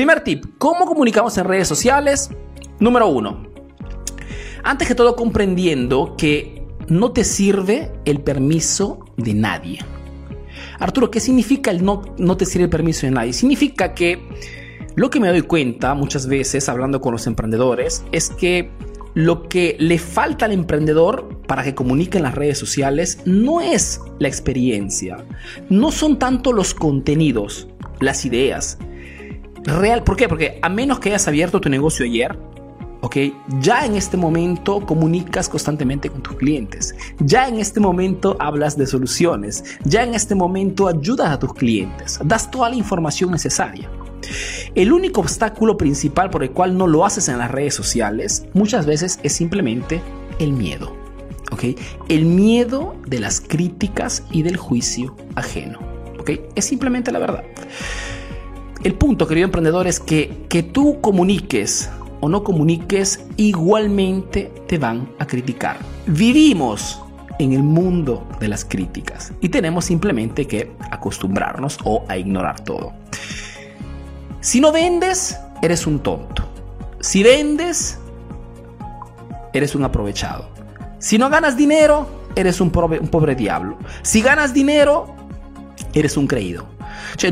Primer tip, ¿cómo comunicamos en redes sociales? Número uno, antes que todo comprendiendo que no te sirve el permiso de nadie. Arturo, ¿qué significa el no, no te sirve el permiso de nadie? Significa que lo que me doy cuenta muchas veces hablando con los emprendedores es que lo que le falta al emprendedor para que comunique en las redes sociales no es la experiencia, no son tanto los contenidos, las ideas. Real, ¿por qué? Porque a menos que hayas abierto tu negocio ayer, ¿ok? Ya en este momento comunicas constantemente con tus clientes, ya en este momento hablas de soluciones, ya en este momento ayudas a tus clientes, das toda la información necesaria. El único obstáculo principal por el cual no lo haces en las redes sociales muchas veces es simplemente el miedo. ¿ok? El miedo de las críticas y del juicio ajeno. ¿ok? Es simplemente la verdad. El punto, querido emprendedor, es que que tú comuniques o no comuniques, igualmente te van a criticar. Vivimos en el mundo de las críticas y tenemos simplemente que acostumbrarnos o a ignorar todo. Si no vendes, eres un tonto. Si vendes, eres un aprovechado. Si no ganas dinero, eres un pobre, un pobre diablo. Si ganas dinero, eres un creído.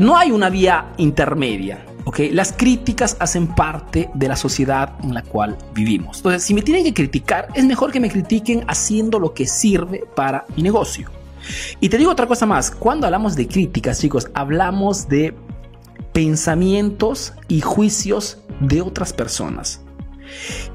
No hay una vía intermedia. ¿okay? Las críticas hacen parte de la sociedad en la cual vivimos. Entonces, si me tienen que criticar, es mejor que me critiquen haciendo lo que sirve para mi negocio. Y te digo otra cosa más, cuando hablamos de críticas, chicos, hablamos de pensamientos y juicios de otras personas.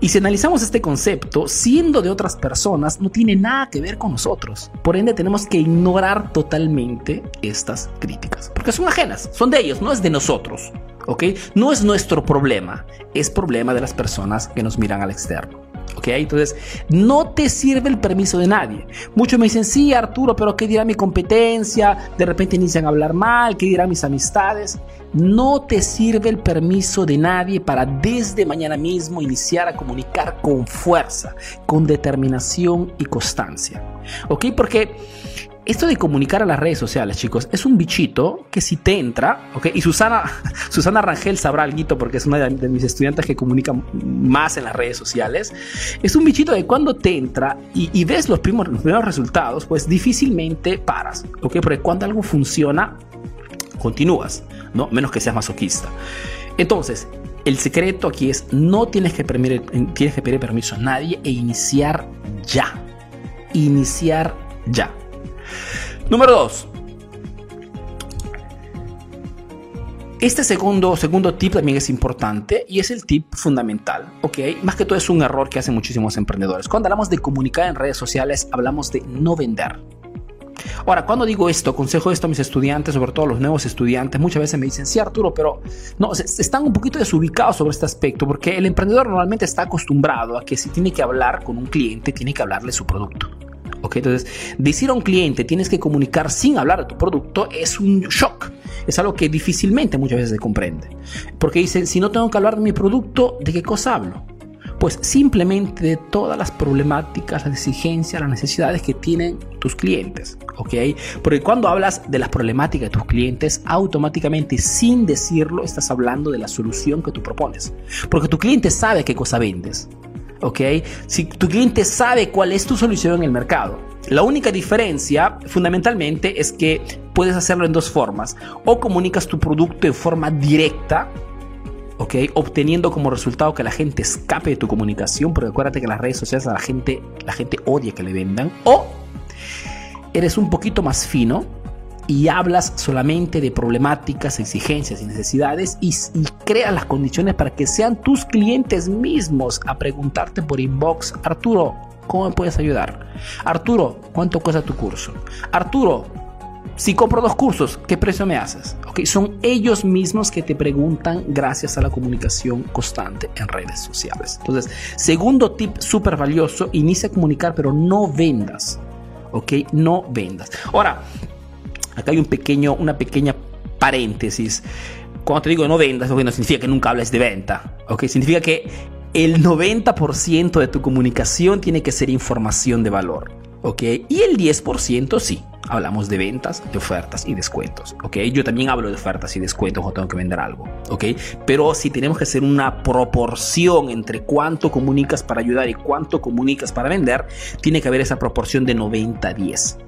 Y si analizamos este concepto, siendo de otras personas, no tiene nada que ver con nosotros. Por ende, tenemos que ignorar totalmente estas críticas, porque son ajenas, son de ellos, no es de nosotros. ¿Ok? No es nuestro problema, es problema de las personas que nos miran al externo. ¿Ok? Entonces, no te sirve el permiso de nadie. Muchos me dicen, sí, Arturo, pero ¿qué dirá mi competencia? De repente inician a hablar mal, ¿qué dirán mis amistades? No te sirve el permiso de nadie para desde mañana mismo iniciar a comunicar con fuerza, con determinación y constancia. ¿Ok? Porque esto de comunicar a las redes sociales, chicos, es un bichito que si te entra, ¿ok? Y Susana, Susana Rangel sabrá algo porque es una de, mis estudiantes que comunica más en las redes sociales. Es un bichito de cuando te entra y, ves los primeros, los primeros resultados, pues difícilmente paras, ¿ok? Porque cuando algo funciona, continúas, ¿no? Menos que seas masoquista. Entonces, el secreto aquí es no que, tienes que pedir permiso a nadie e iniciar ya. Iniciar ya. Número 2. Este segundo, segundo tip también es importante y es el tip fundamental, ¿ok? Más que todo es un error que hacen muchísimos emprendedores. Cuando hablamos de comunicar en redes sociales, hablamos de no vender. Ahora, cuando digo esto, aconsejo esto a mis estudiantes, sobre todo a los nuevos estudiantes, muchas veces me dicen, sí Arturo, pero no, están un poquito desubicados sobre este aspecto, porque el emprendedor normalmente está acostumbrado a que si tiene que hablar con un cliente, tiene que hablarle su producto. Entonces, decir a un cliente tienes que comunicar sin hablar de tu producto es un shock. Es algo que difícilmente muchas veces se comprende. Porque dicen, si no tengo que hablar de mi producto, ¿de qué cosa hablo? Pues simplemente de todas las problemáticas, las exigencias, las necesidades que tienen tus clientes, ¿ok? Porque cuando hablas de las problemáticas de tus clientes, automáticamente sin decirlo estás hablando de la solución que tú propones. Porque tu cliente sabe qué cosa vendes, ¿ok? Si tu cliente sabe cuál es tu solución en el mercado. La única diferencia fundamentalmente es que puedes hacerlo en dos formas. O comunicas tu producto de forma directa, ¿ok? Obteniendo como resultado que la gente escape de tu comunicación, porque acuérdate que en las redes sociales la gente, la gente odia que le vendan. O eres un poquito más fino y hablas solamente de problemáticas, exigencias y necesidades y, creas las condiciones para que sean tus clientes mismos a preguntarte por inbox, Arturo, ¿cómo me puedes ayudar? Arturo, ¿cuánto cuesta tu curso? Arturo, si compro dos cursos, ¿qué precio me haces? Okay, son ellos mismos que te preguntan gracias a la comunicación constante en redes sociales. Entonces, segundo tip súper valioso, inicia a comunicar, pero no vendas. ¿Ok? No vendas. Ahora, Acá hay un pequeño, una pequeña paréntesis. Cuando te digo no vendas, no significa que nunca hables de venta. ¿ok? Significa que el 90% de tu comunicación tiene que ser información de valor. ¿ok? Y el 10% sí. hablamos de ventas, de ofertas y descuentos, ¿ok? Yo también hablo de ofertas y descuentos cuando tengo que vender algo, ¿ok? Pero si tenemos que hacer una proporción entre cuánto comunicas para ayudar y cuánto comunicas para vender, tiene que haber esa proporción de 90-10.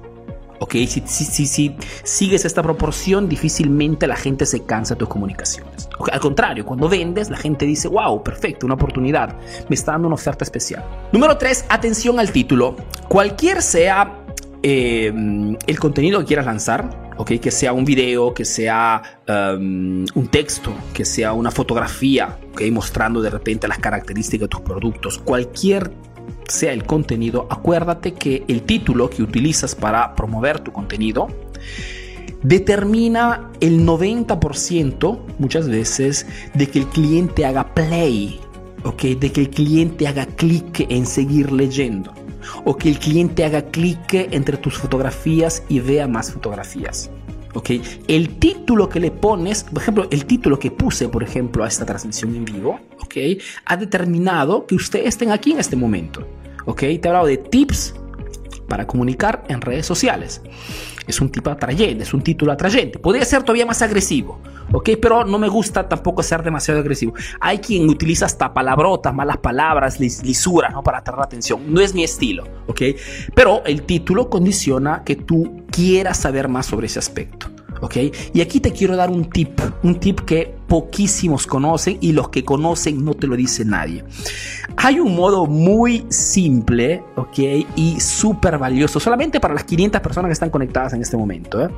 ¿Ok? Si, si, si, sigues esta proporción, difícilmente la gente se cansa de tus comunicaciones. Al contrario, cuando vendes, la gente dice, wow, perfecto, una oportunidad, me está dando una oferta especial. Número 3, atención al título. Cualquier sea eh, el contenido que quieras lanzar, que sea un video, que sea um, un texto, que sea una fotografía, ¿okay? mostrando de repente las características de tus productos, cualquier sea el contenido, acuérdate que el título que utilizas para promover tu contenido determina el 90% muchas veces de que el cliente haga play, ¿okay? de que el cliente haga clic en seguir leyendo o que el cliente haga clic entre tus fotografías y vea más fotografías. ¿ok? El título que le pones, por ejemplo, el título que puse, por ejemplo, a esta transmisión en vivo, ¿ok? Ha determinado que ustedes estén aquí en este momento, ¿ok? Te he hablado de tips para comunicar en redes sociales. Es un tipo atrayente, es un título atrayente. Podría ser todavía más agresivo, ¿ok? Pero no me gusta tampoco ser demasiado agresivo. Hay quien utiliza hasta palabrotas, malas palabras, lisuras, ¿no? Para atraer la atención. No es mi estilo, ¿ok? Pero el título condiciona que tú quieras saber más sobre ese aspecto. ¿Ok? Y aquí te quiero dar un tip, un tip que poquísimos conocen y los que conocen no te lo dice nadie. Hay un modo muy simple, ¿ok? Y súper valioso, solamente para las 500 personas que están conectadas en este momento. ¿eh?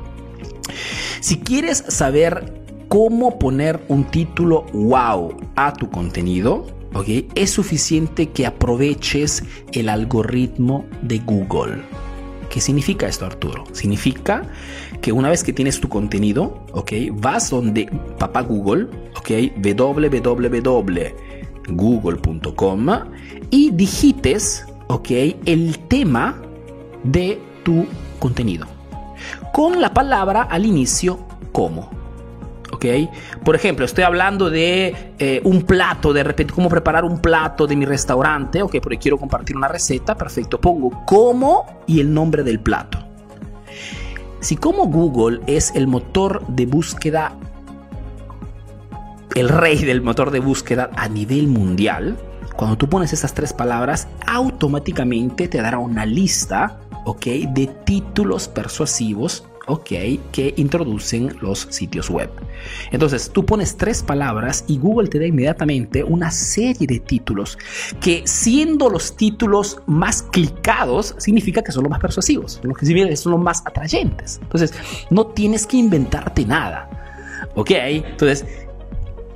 Si quieres saber cómo poner un título wow a tu contenido, ¿ok? Es suficiente que aproveches el algoritmo de Google. ¿Qué significa esto, Arturo? Significa que una vez que tienes tu contenido, ¿ok? Vas donde papá Google, ¿ok? www.google.com y digites, ¿ok? El tema de tu contenido. Con la palabra al inicio, como. Por ejemplo, estoy hablando de eh, un plato, de repente, cómo preparar un plato de mi restaurante, ¿ok? Porque quiero compartir una receta, perfecto. Pongo cómo y el nombre del plato. Si como Google es el motor de búsqueda, el rey del motor de búsqueda a nivel mundial, cuando tú pones esas tres palabras, automáticamente te dará una lista, ¿ok? De títulos persuasivos ¿ok? Que introducen los sitios web. Entonces, tú pones tres palabras y Google te da inmediatamente una serie de títulos que siendo los títulos más clicados, significa que son los más persuasivos, los que son los más atrayentes. Entonces, no tienes que inventarte nada. ¿Ok? Entonces,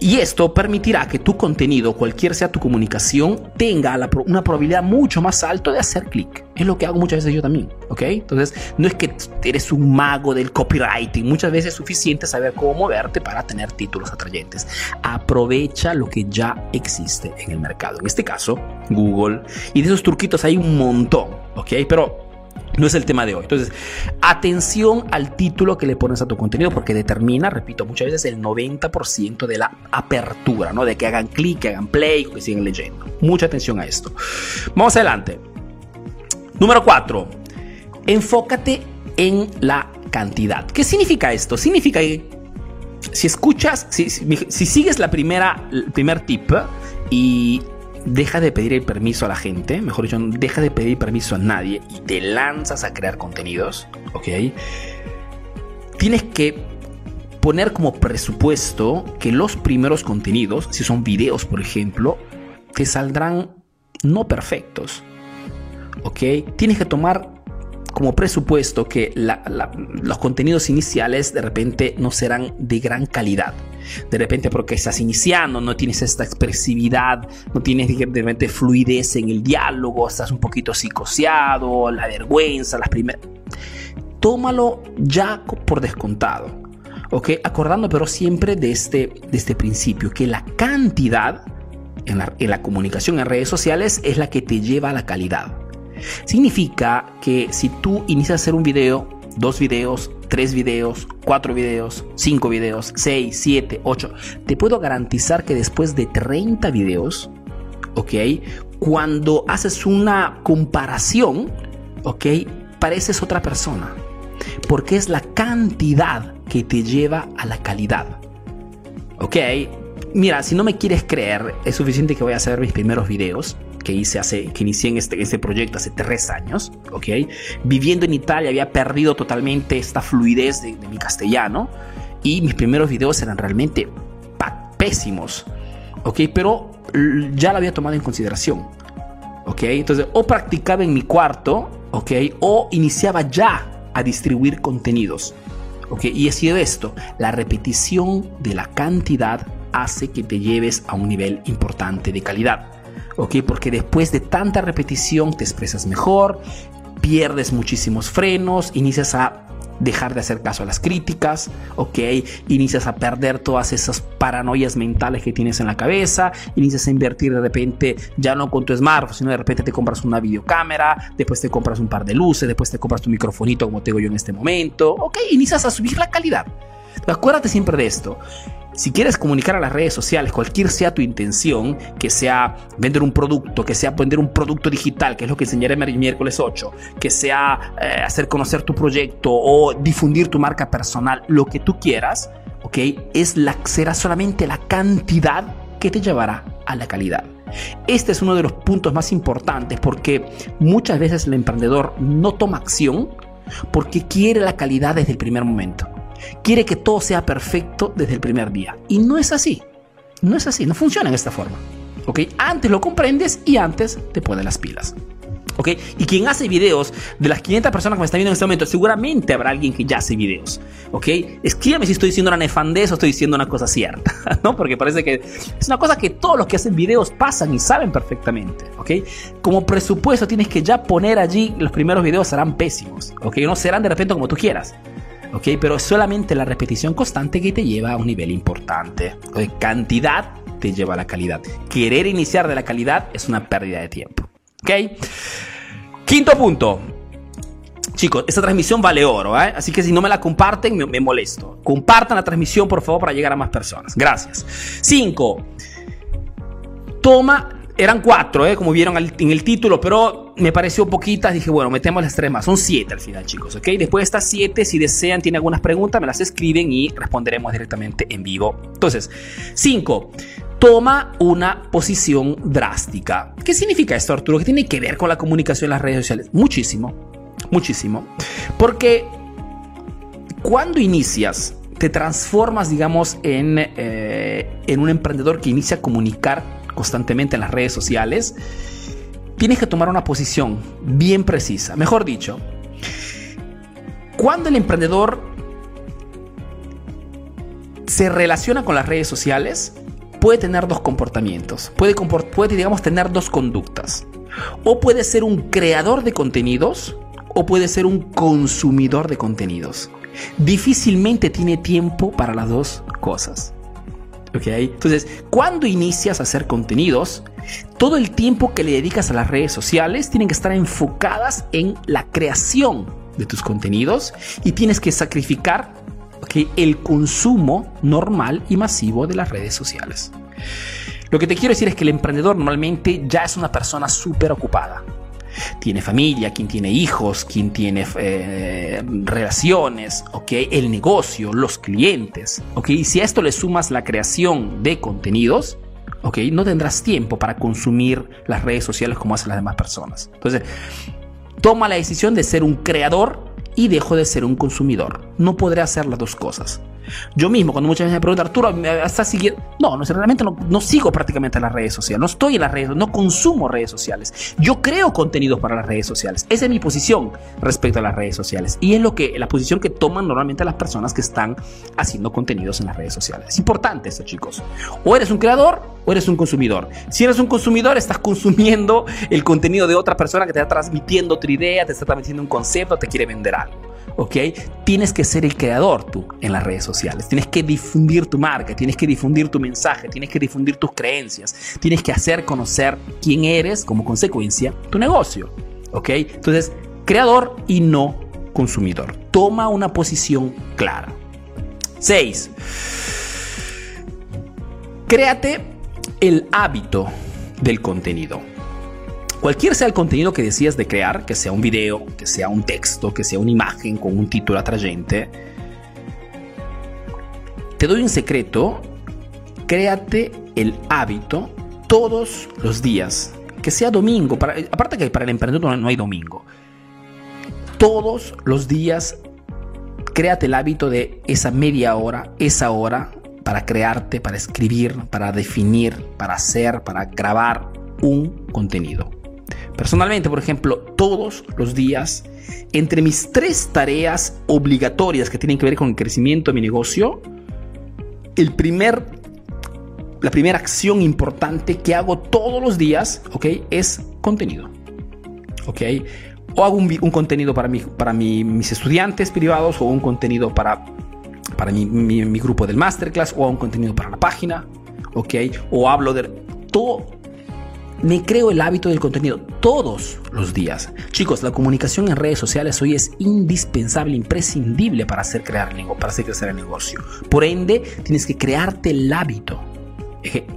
y esto permitirá que tu contenido, cualquier sea tu comunicación, tenga una probabilidad mucho más alta de hacer clic. Es lo que hago muchas veces yo también, ¿ok? Entonces, no es que eres un mago del copywriting, muchas veces es suficiente saber cómo moverte para tener títulos atrayentes. Aprovecha lo que ya existe en el mercado. En este caso, Google. Y de esos truquitos hay un montón, ¿ok? Pero no es el tema de hoy. Entonces, atención al título que le pones a tu contenido porque determina, repito, muchas veces el 90% de la apertura, ¿no? De que hagan clic, que hagan play, que sigan leyendo. Mucha atención a esto. Vamos adelante. Número 4. Enfócate en la cantidad. ¿Qué significa esto? Significa que si escuchas, si, si sigues la primera, el primer tip y deja de pedir el permiso a la gente, mejor dicho, deja de pedir permiso a nadie y te lanzas a crear contenidos, ¿ok? Tienes que poner como presupuesto que los primeros contenidos, si son videos por ejemplo, te saldrán no perfectos, ¿ok? Tienes que tomar como presupuesto que los contenidos iniciales de repente no serán de gran calidad. De repente porque estás iniciando, no tienes esta expresividad, no tienes de fluidez en el diálogo, estás un poquito psicoseado, la vergüenza, las primeras... Tómalo ya por descontado. ¿ok? Acordando pero siempre de este, de este principio, que la cantidad en la, en la comunicación en redes sociales es la que te lleva a la calidad. Significa que si tú inicias a hacer un video, dos videos, tres videos, cuatro videos, cinco videos, seis, siete, ocho, te puedo garantizar que después de 30 videos, ¿ok? Cuando haces una comparación, ¿ok? Pareces otra persona. Porque es la cantidad que te lleva a la calidad. ¿Ok? Mira, si no me quieres creer, es suficiente que voy a hacer mis primeros videos que hice hace, que inicié en este, este proyecto hace tres años, ¿ok? Viviendo en Italia había perdido totalmente esta fluidez de, mi castellano y mis primeros videos eran realmente pésimos, ¿ok? Pero ya lo había tomado en consideración, ¿ok? Entonces, o practicaba en mi cuarto, ¿ok? O iniciaba ya a distribuir contenidos, ¿ok? Y ha sido esto, la repetición de la cantidad hace que te lleves a un nivel importante de calidad. ¿Ok? Porque después de tanta repetición te expresas mejor, pierdes muchísimos frenos, inicias a dejar de hacer caso a las críticas, ¿ok? Inicias a perder todas esas paranoias mentales que tienes en la cabeza, inicias a invertir de repente ya no con tu smartphone, sino de repente te compras una videocámara, después te compras un par de luces, después te compras tu microfonito como tengo yo en este momento, ¿ok? Inicias a subir la calidad. Acuérdate siempre de esto. Si quieres comunicar a las redes sociales, cualquier sea tu intención, que sea vender un producto, que sea vender un producto digital, que es lo que enseñaré el miércoles 8, que sea eh, hacer conocer tu proyecto o difundir tu marca personal, lo que tú quieras, ¿ok? Es la, será solamente la cantidad que te llevará a la calidad. Este es uno de los puntos más importantes porque muchas veces el emprendedor no toma acción porque quiere la calidad desde el primer momento quiere que todo sea perfecto desde el primer día. Y no es así. No es así, no funciona de esta forma. ¿Ok? Antes lo comprendes y antes te pones las pilas. ¿Ok? Y quien hace videos, de las 500 personas que me están viendo en este momento, seguramente habrá alguien que ya hace videos. ¿Ok? Escríbeme si estoy diciendo una nefandez o estoy diciendo una cosa cierta. ¿No? Porque parece que es una cosa que todos los que hacen videos pasan y saben perfectamente. ¿Ok? Como presupuesto tienes que ya poner allí, los primeros videos serán pésimos. ¿Ok? No serán de repente como tú quieras. ¿Ok? Pero es solamente la repetición constante que te lleva a un nivel importante. De cantidad te lleva a la calidad. Querer iniciar de la calidad es una pérdida de tiempo, ¿ok? Quinto punto. Chicos, esta transmisión vale oro, ¿eh? así que si no me la comparten, me, me molesto. Compartan la transmisión, por favor, para llegar a más personas. Gracias. Cinco. Toma eran cuatro, ¿eh? como vieron en el título, pero me pareció poquitas. Dije, bueno, metemos las tres más. Son siete al final, chicos, ¿ok? Después de estas siete, si desean, tienen algunas preguntas, me las escriben y responderemos directamente en vivo. Entonces, cinco. Toma una posición drástica. ¿Qué significa esto, Arturo? ¿Qué tiene que ver con la comunicación en las redes sociales? Muchísimo, muchísimo. Porque cuando inicias, te transformas, digamos, en, eh, en un emprendedor que inicia a comunicar constantemente en las redes sociales, tienes que tomar una posición bien precisa. Mejor dicho, cuando el emprendedor se relaciona con las redes sociales, puede tener dos comportamientos, puede, digamos tener dos conductas. O puede ser un creador de contenidos o puede ser un consumidor de contenidos. Difícilmente tiene tiempo para las dos cosas. Entonces, cuando inicias a hacer contenidos, todo el tiempo que le dedicas a las redes sociales tienen que estar enfocadas en la creación de tus contenidos y tienes que sacrificar el consumo normal y masivo de las redes sociales. Lo que te quiero decir es que el emprendedor normalmente ya es una persona súper ocupada tiene familia, quien tiene hijos, quien tiene eh, relaciones, ¿ok? El negocio, los clientes, ¿ok? Y si a esto le sumas la creación de contenidos, ¿ok? No tendrás tiempo para consumir las redes sociales como hacen las demás personas. Entonces, toma la decisión de ser un creador y dejo de ser un consumidor. No podré hacer las dos cosas. Yo mismo, cuando muchas veces me preguntan, Arturo, ¿estás siguiendo? No, no realmente no, no, sigo prácticamente las redes sociales, no estoy en las redes, no consumo redes sociales. Yo creo contenidos para las redes sociales. Esa es mi posición respecto a las redes sociales. Y es lo que, la posición que toman normalmente las personas que están haciendo contenidos en las redes sociales. Es importante esto, chicos. O eres un creador o eres un consumidor. Si eres un consumidor, estás consumiendo el contenido de otra persona que te está transmitiendo otra idea, te está transmitiendo un concepto, te quiere vender algo. ¿ok? Tienes que ser el creador tú en las redes sociales. Tienes que difundir tu marca, tienes que difundir tu mensaje, tienes que difundir tus creencias, tienes que hacer conocer quién eres como consecuencia tu negocio, ¿ok? Entonces, creador y no consumidor. Toma una posición clara. 6. Créate el hábito del contenido. Cualquier sea el contenido que decidas de crear, que sea un video, que sea un texto, que sea una imagen con un título atrayente, te doy un secreto, créate el hábito todos los días, que sea domingo, para, aparte que para el emprendedor no hay domingo, todos los días créate el hábito de esa media hora, esa hora, para crearte, para escribir, para definir, para hacer, para grabar un contenido. Personalmente, por ejemplo, todos los días, entre mis tres tareas obligatorias que tienen que ver con el crecimiento de mi negocio, el primer, la primera acción importante que hago todos los días, ¿ok? Es contenido. ¿Ok? O hago un, contenido para, mi, para mis estudiantes privados o un contenido para, para mi, mi, grupo del masterclass o un contenido para la página, ¿ok? O hablo de todo. Me creo el hábito del contenido todos los días. Chicos, la comunicación en redes sociales hoy es indispensable, imprescindible para hacer, crear, para hacer crecer el negocio. Por ende, tienes que crearte el hábito.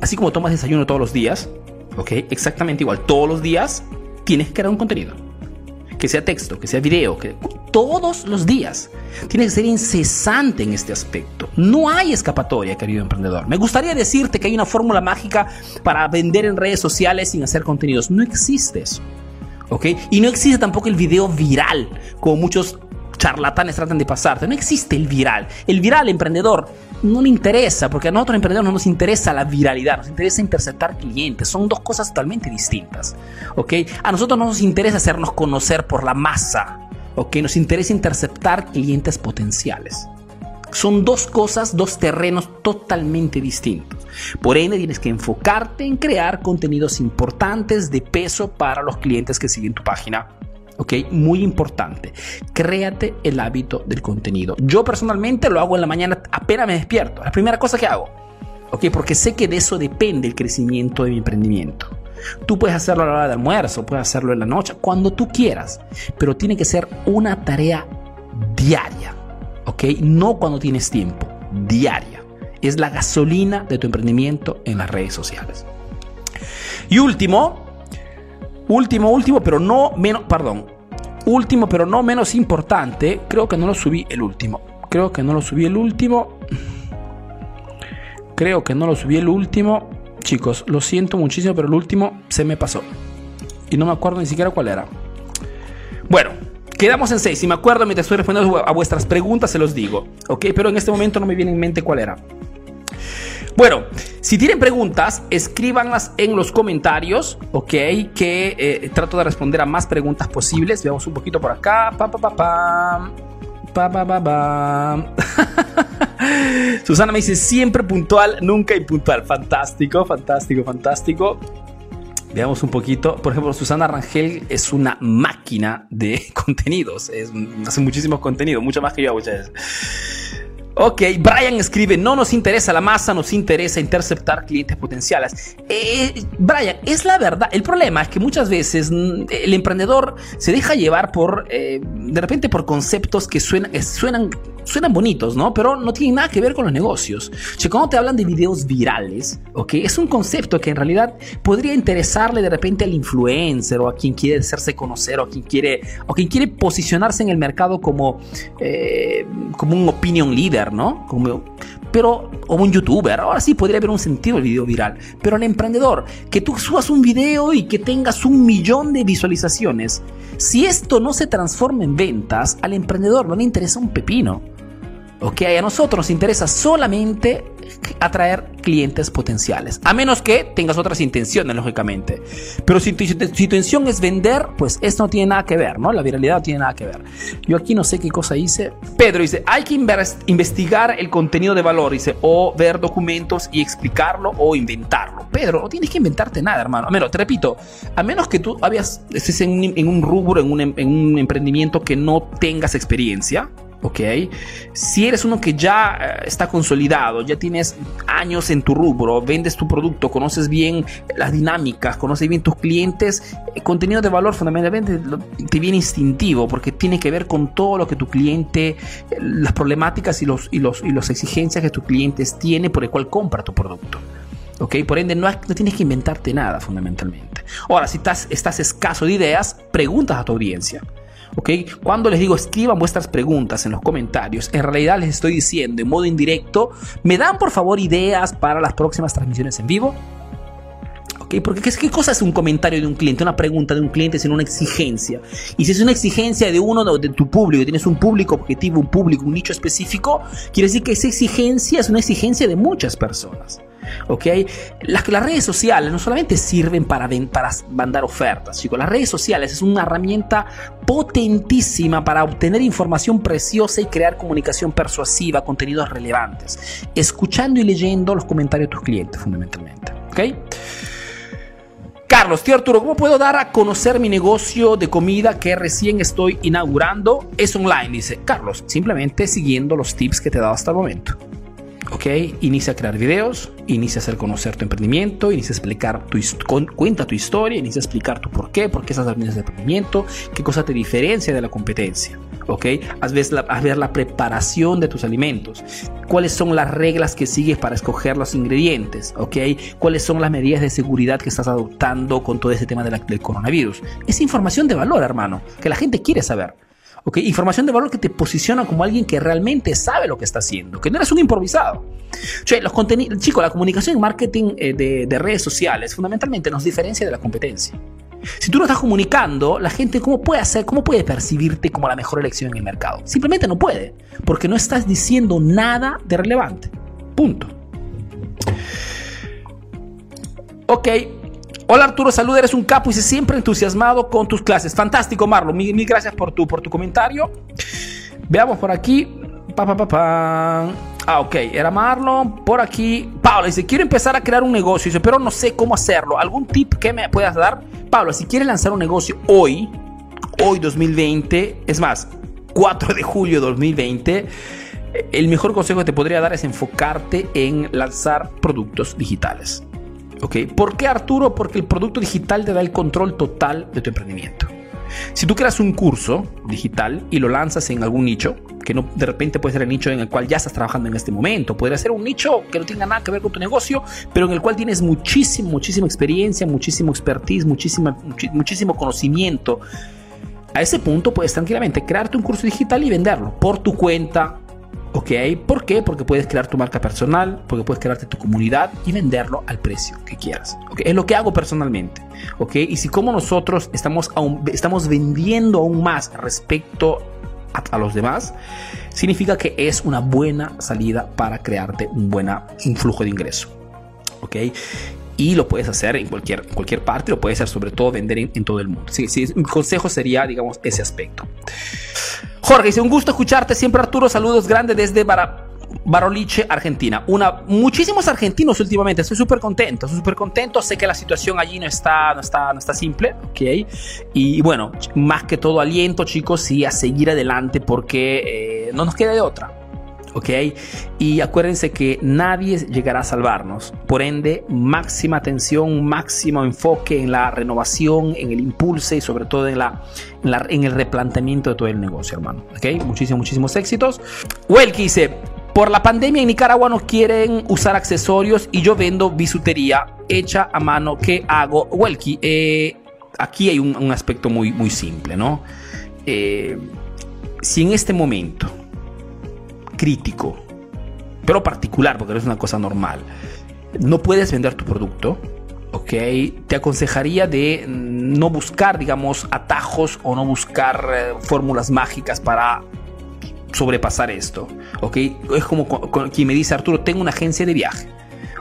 Así como tomas desayuno todos los días, ¿ok? Exactamente igual, todos los días tienes que crear un contenido que sea texto, que sea video, que todos los días. Tienes que ser incesante en este aspecto. No hay escapatoria, querido emprendedor. Me gustaría decirte que hay una fórmula mágica para vender en redes sociales sin hacer contenidos. No existe eso. ¿Ok? Y no existe tampoco el video viral, como muchos charlatanes tratan de pasarte. No existe el viral. El viral emprendedor no le interesa, porque a nosotros emprendedores no nos interesa la viralidad, nos interesa interceptar clientes. Son dos cosas totalmente distintas. ¿Ok? A nosotros no nos interesa hacernos conocer por la masa. ¿Ok? Nos interesa interceptar clientes potenciales. Son dos cosas, dos terrenos totalmente distintos. Por ende, tienes que enfocarte en crear contenidos importantes de peso para los clientes que siguen tu página ¿ok? Muy importante. Créate el hábito del contenido. Yo personalmente lo hago en la mañana apenas me despierto. La primera cosa que hago, ¿ok? Porque sé que de eso depende el crecimiento de mi emprendimiento. Tú puedes hacerlo a la hora de almuerzo, puedes hacerlo en la noche, cuando tú quieras, pero tiene que ser una tarea diaria, ¿ok? No cuando tienes tiempo, diaria. Es la gasolina de tu emprendimiento en las redes sociales. Y último, Último, último, pero no menos, perdón. Último, pero no menos importante. Creo que no lo subí el último. Creo que no lo subí el último. Creo que no lo subí el último. Chicos, lo siento muchísimo, pero el último se me pasó. Y no me acuerdo ni siquiera cuál era. Bueno, quedamos en 6. Si me acuerdo mientras estoy respondiendo a vuestras preguntas, se los digo. ¿Ok? Pero en este momento no me viene en mente cuál era. Bueno, si tienen preguntas, escríbanlas en los comentarios, ¿ok? Que eh, trato de responder a más preguntas posibles. Veamos un poquito por acá. Pa, pa, pa, pa. Pa, pa. Susana me dice siempre puntual, nunca impuntual. Fantástico, fantástico, fantástico. Veamos un poquito. Por ejemplo, Susana Rangel es una máquina de contenidos. hace muchísimos contenidos, mucho más que yo muchas veces. Ok, Brian escribe, no nos interesa la masa, nos interesa interceptar clientes potenciales. Eh, Brian, es la verdad. El problema es que muchas veces mm, el emprendedor se deja llevar por, eh, de repente, por conceptos que suenan, suenan, suenan bonitos, ¿no? Pero no tienen nada que ver con los negocios. Si cuando te hablan de videos virales, ok, es un concepto que en realidad podría interesarle de repente al influencer o a quien quiere hacerse conocer o a quien quiere, o quien quiere posicionarse en el mercado como, eh, como un opinion leader ¿no? Como, pero, o un youtuber, ahora sí podría haber un sentido el video viral, pero al emprendedor, que tú subas un video y que tengas un millón de visualizaciones, si esto no se transforma en ventas, al emprendedor no le interesa un pepino. Ok, a nosotros nos interesa solamente atraer clientes potenciales. A menos que tengas otras intenciones, lógicamente. Pero si tu, intención es vender, pues esto no tiene nada que ver, ¿no? La viralidad no tiene nada que ver. Yo aquí no sé qué cosa hice. Pedro dice, hay que investigar el contenido de valor, dice, o ver documentos y explicarlo o inventarlo. Pedro, no tienes que inventarte nada, hermano. Menos, te repito, a menos que tú habías, estés en en un rubro, en un, en un emprendimiento que no tengas experiencia, ¿ok? Si eres uno que ya eh, está consolidado, ya tienes años en tu rubro, vendes tu producto, conoces bien las dinámicas, conoces bien tus clientes, contenido de valor fundamentalmente te viene instintivo porque tiene que ver con todo lo que tu cliente, eh, las problemáticas y los y los y las exigencias que tus clientes tiene por el cual compra tu producto. ¿Ok? Por ende, no, no tienes que inventarte nada fundamentalmente. Ahora, si estás, estás escaso de ideas, preguntas a tu audiencia. ¿Ok? Cuando les digo escriban vuestras preguntas en los comentarios, en realidad les estoy diciendo en modo indirecto, ¿me dan por favor ideas para las próximas transmisiones en vivo? Porque ¿qué, ¿qué, cosa es un comentario de un cliente? Una pregunta de un cliente, sino una exigencia. Y si es una exigencia de uno de tu público, tienes un público objetivo, un público, un nicho específico, quiere decir que esa exigencia es una exigencia de muchas personas. ¿ok? Las, redes sociales no solamente sirven para, para mandar ofertas, chicos. Las redes sociales es una herramienta potentísima para obtener información preciosa y crear comunicación persuasiva, contenidos relevantes, escuchando y leyendo los comentarios de tus clientes, fundamentalmente. ¿ok? Carlos, tío Arturo, ¿cómo puedo dar a conocer mi negocio de comida que recién estoy inaugurando? Es online, dice Carlos, simplemente siguiendo los tips que te he dado hasta el momento. ¿ok? Inicia a crear videos, inicia a hacer conocer tu emprendimiento, inicia a explicar tu cuenta tu historia, inicia a explicar tu por qué, por qué estás haciendo ese emprendimiento, qué cosa te diferencia de la competencia, ¿ok? Haz ver, la, ver la preparación de tus alimentos, cuáles son las reglas que sigues para escoger los ingredientes, ¿ok? Cuáles son las medidas de seguridad que estás adoptando con todo ese tema del coronavirus. Es información de valor, hermano, que la gente quiere saber. Información de valor que te posiciona como alguien que realmente sabe lo que está haciendo, que no eres un improvisado. los contenidos, chicos, la comunicación y marketing eh, de, redes sociales fundamentalmente nos diferencia de la competencia. Si tú no estás comunicando, la gente cómo puede hacer, cómo puede percibirte como la mejor elección en el mercado. Simplemente no puede, porque no estás diciendo nada de relevante. Punto. Ok, Hola Arturo, salud, eres un capo y siempre entusiasmado con tus clases. Fantástico, Marlon. Mil, gracias por tu, por tu comentario. Veamos por aquí. Pa, pa, ah, ok, era Marlon. Por aquí, Pablo dice: Quiero empezar a crear un negocio, dice, pero no sé cómo hacerlo. ¿Algún tip que me puedas dar? Pablo, si quieres lanzar un negocio hoy, hoy 2020, es más, 4 de julio 2020, el mejor consejo que te podría dar es enfocarte en lanzar productos digitales. ¿Por qué Arturo? Porque el producto digital te da el control total de tu emprendimiento. Si tú creas un curso digital y lo lanzas en algún nicho, que no de repente puede ser el nicho en el cual ya estás trabajando en este momento, podría ser un nicho que no tenga nada que ver con tu negocio, pero en el cual tienes muchísimo, muchísima experiencia, muchísimo expertise, muchísimo conocimiento. A ese punto puedes tranquilamente crearte un curso digital y venderlo por tu cuenta, ¿Ok? ¿Por qué? Porque puedes crear tu marca personal, porque puedes crearte tu comunidad y venderlo al precio que quieras. ¿Ok? Es lo que hago personalmente. ¿Ok? Y si como nosotros estamos, estamos vendiendo aún más respecto a, los demás, significa que es una buena salida para crearte un, buena, flujo de ingreso. ¿Ok? y lo puedes hacer en cualquier, cualquier parte, lo puedes hacer sobre todo vender en, todo el mundo. Sí, sí, mi consejo sería, digamos, ese aspecto. Jorge dice, un gusto escucharte siempre Arturo, saludos grandes desde Baroliche, Argentina. Una, muchísimos argentinos últimamente, estoy súper contento, súper contento, sé que la situación allí no está, no está, no está simple, ¿ok? Y bueno, más que todo aliento chicos y a seguir adelante porque eh, no nos queda de otra. ¿Ok? Y acuérdense que nadie llegará a salvarnos. Por ende, máxima atención, máximo enfoque en la renovación, en el impulso y sobre todo en, la, en, el replanteamiento de todo el negocio, hermano. ¿Ok? Muchísimos, muchísimos éxitos. Welky dice, por la pandemia en Nicaragua no quieren usar accesorios y yo vendo bisutería hecha a mano. ¿Qué hago? Welky, eh, aquí hay un, aspecto muy, muy simple, ¿no? Eh, si en este momento crítico, pero particular, porque no es una cosa normal, no puedes vender tu producto, ¿ok? Te aconsejaría de no buscar, digamos, atajos o no buscar eh, fórmulas mágicas para sobrepasar esto, ¿ok? Es como quien me dice, Arturo, tengo una agencia de viaje,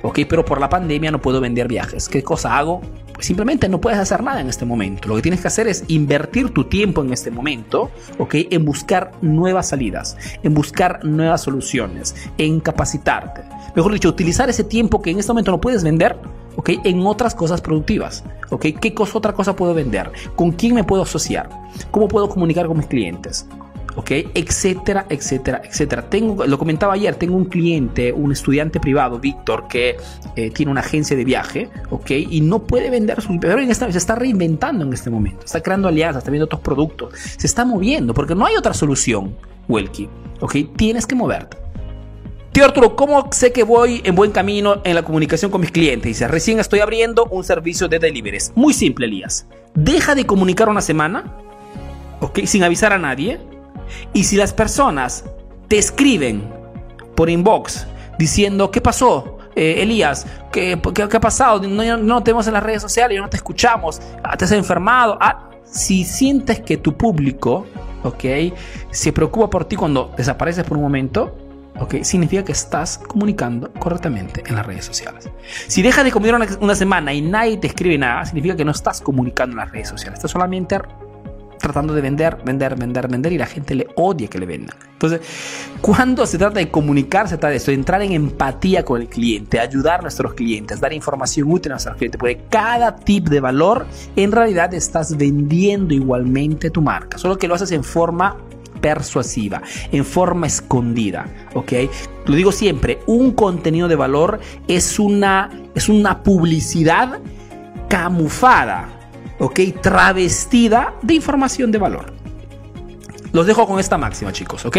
¿ok? Pero por la pandemia no puedo vender viajes. ¿Qué cosa hago? Simplemente no puedes hacer nada en este momento. Lo que tienes que hacer es invertir tu tiempo en este momento, ¿ok? En buscar nuevas salidas, en buscar nuevas soluciones, en capacitarte. Mejor dicho, utilizar ese tiempo que en este momento no puedes vender, ¿ok? En otras cosas productivas, ¿ok? ¿Qué cosa, otra cosa puedo vender? ¿Con quién me puedo asociar? ¿Cómo puedo comunicar con mis clientes? ¿Ok? Etcétera, etcétera, etcétera. Tengo, lo comentaba ayer, tengo un cliente, un estudiante privado, Víctor, que eh, tiene una agencia de viaje, ¿ok? Y no puede vender su pero en esta, se está reinventando en este momento, está creando alianzas, está viendo otros productos, se está moviendo, porque no hay otra solución, Welky, ¿ok? Tienes que moverte. Tío Arturo, ¿cómo sé que voy en buen camino en la comunicación con mis clientes? Dice, recién estoy abriendo un servicio de deliveries. Muy simple, Elías. Deja de comunicar una semana, ¿ok? Sin avisar a nadie. Y si las personas te escriben por inbox diciendo, ¿qué pasó? Eh, Elías, ¿qué, qué, ha pasado? No, no, en las redes sociales, no te escuchamos, ah, te has enfermado. Ah, si sientes que tu público, ¿ok? Se preocupa por ti cuando desapareces por un momento, ¿ok? Significa que estás comunicando correctamente en las redes sociales. Si dejas de comunicar una, una, semana y nadie te escribe nada, significa que no estás comunicando en las redes sociales. Estás solamente tratando de vender, vender, vender, vender y la gente le odia que le vendan. Entonces, cuando se trata de comunicar, se trata de eso, de entrar en empatía con el cliente, ayudar a nuestros clientes, dar información útil a nuestros clientes, porque cada tip de valor en realidad estás vendiendo igualmente tu marca, solo que lo haces en forma persuasiva, en forma escondida, ¿ok? Lo digo siempre, un contenido de valor es una, es una publicidad camufada, ¿ok? Travestida de información de valor. Los dejo con esta máxima, chicos, ¿ok?